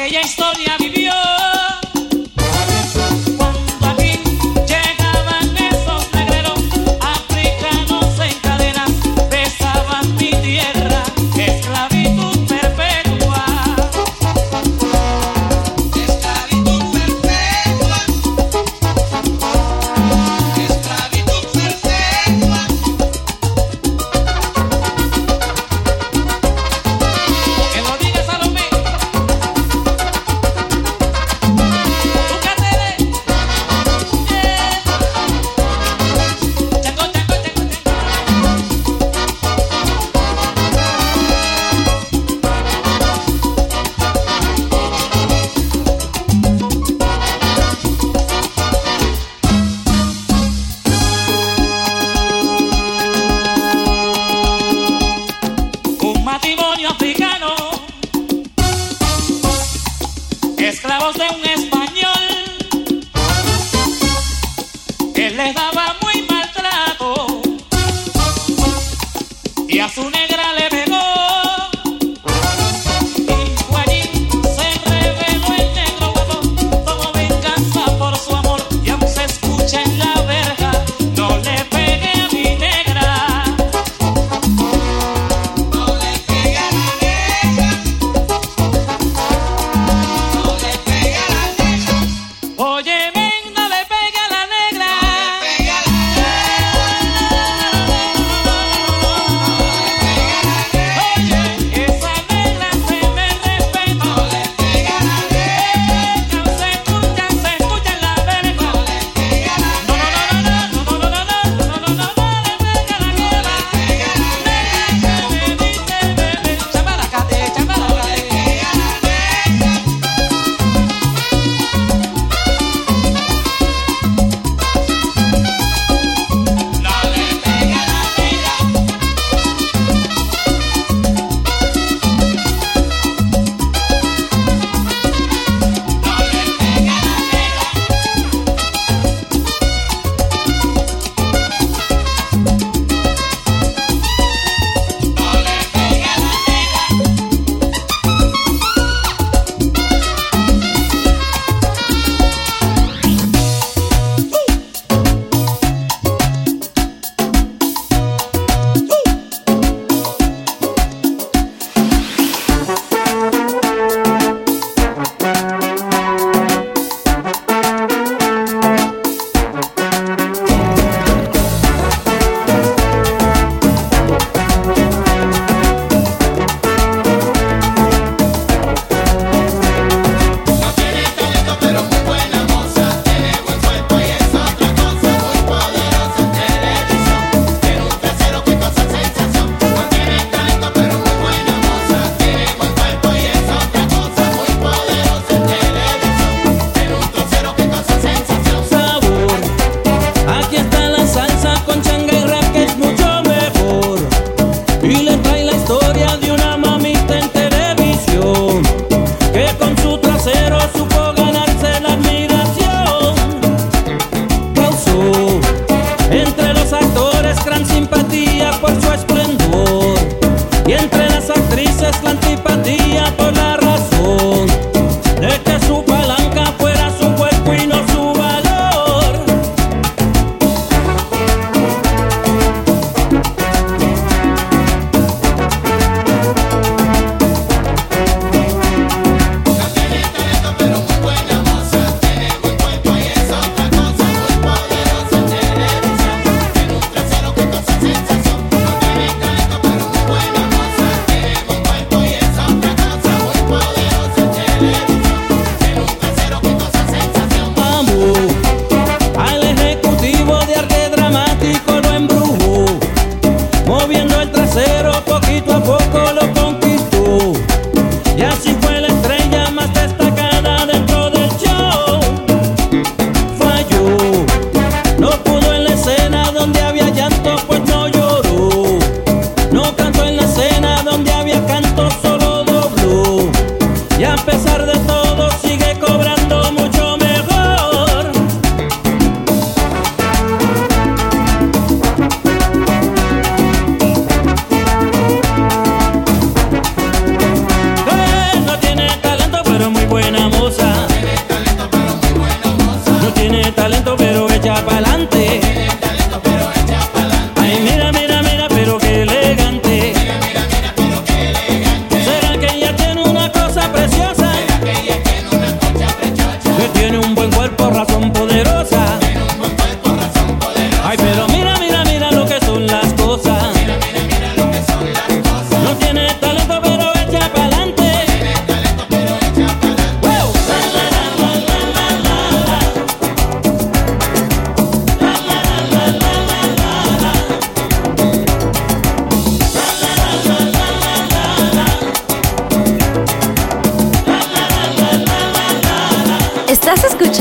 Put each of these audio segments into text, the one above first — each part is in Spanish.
aquella historia vivió.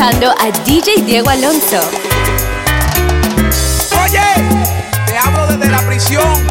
A DJ Diego Alonso. Oye, te hablo desde la prisión.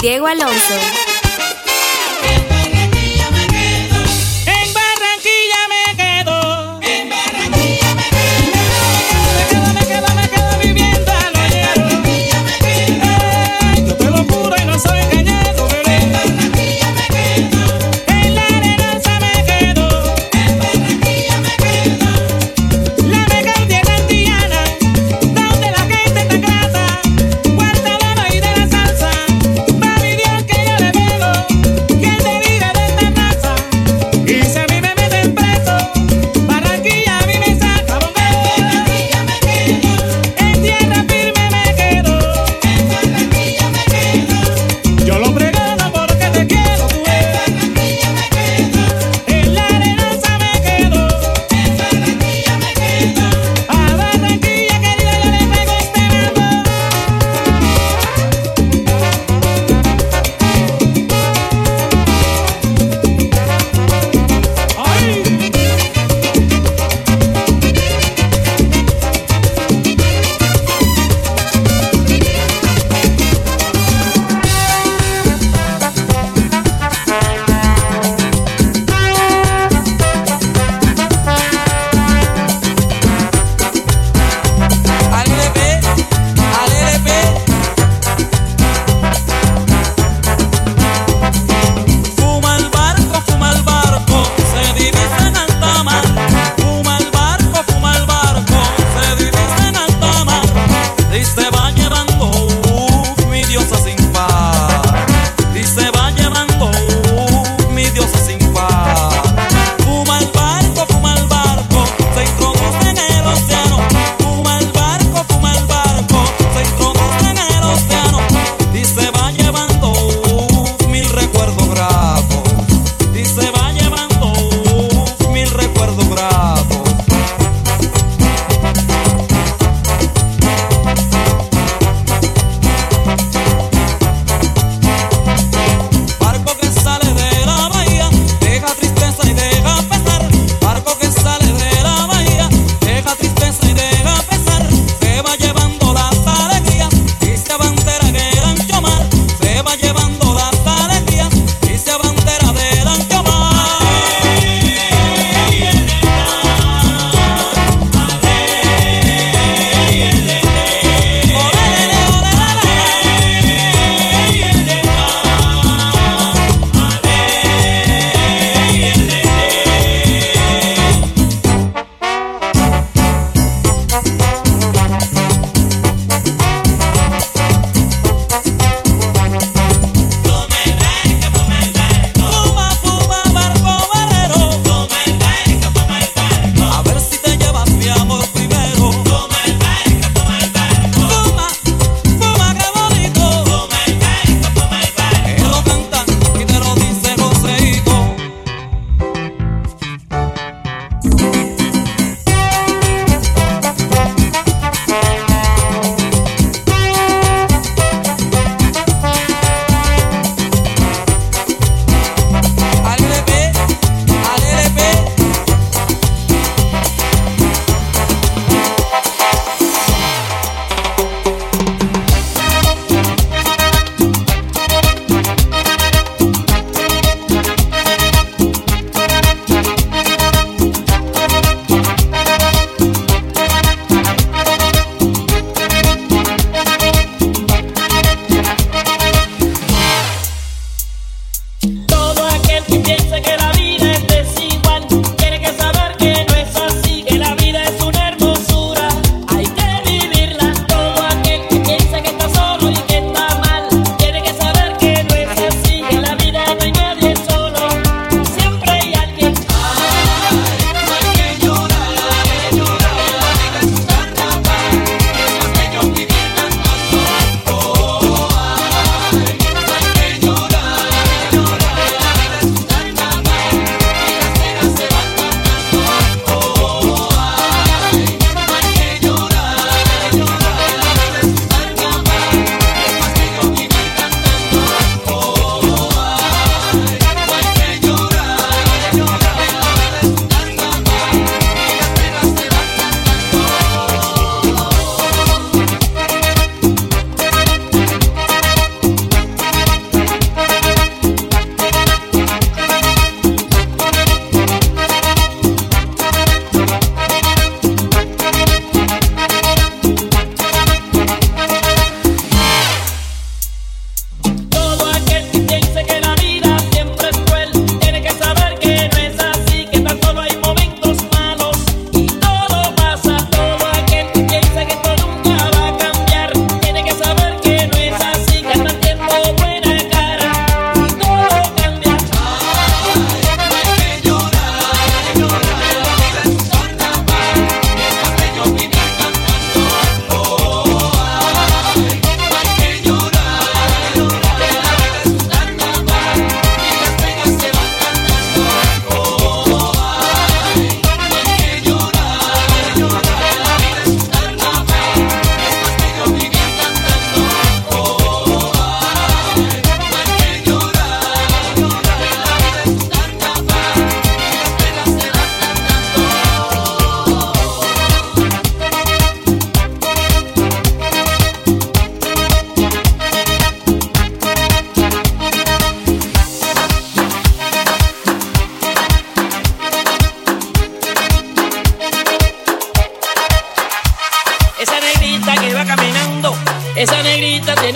Diego Alonso.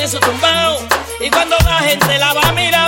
tiene su tumbao. Y cuando la gente la va a mirar.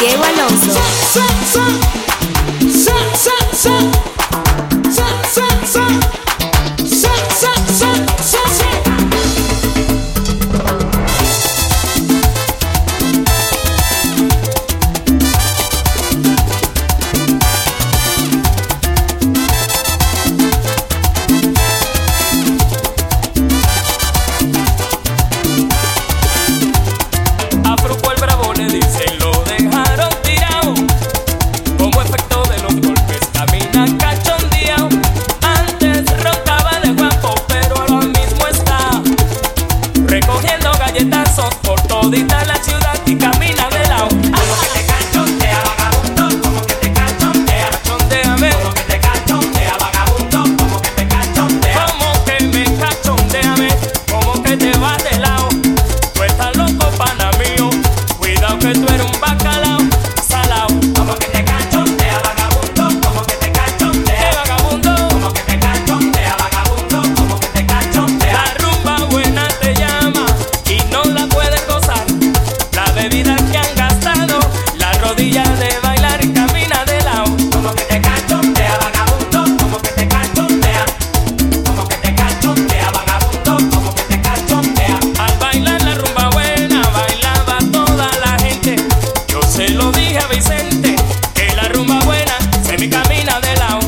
Diego Alonso. pelado.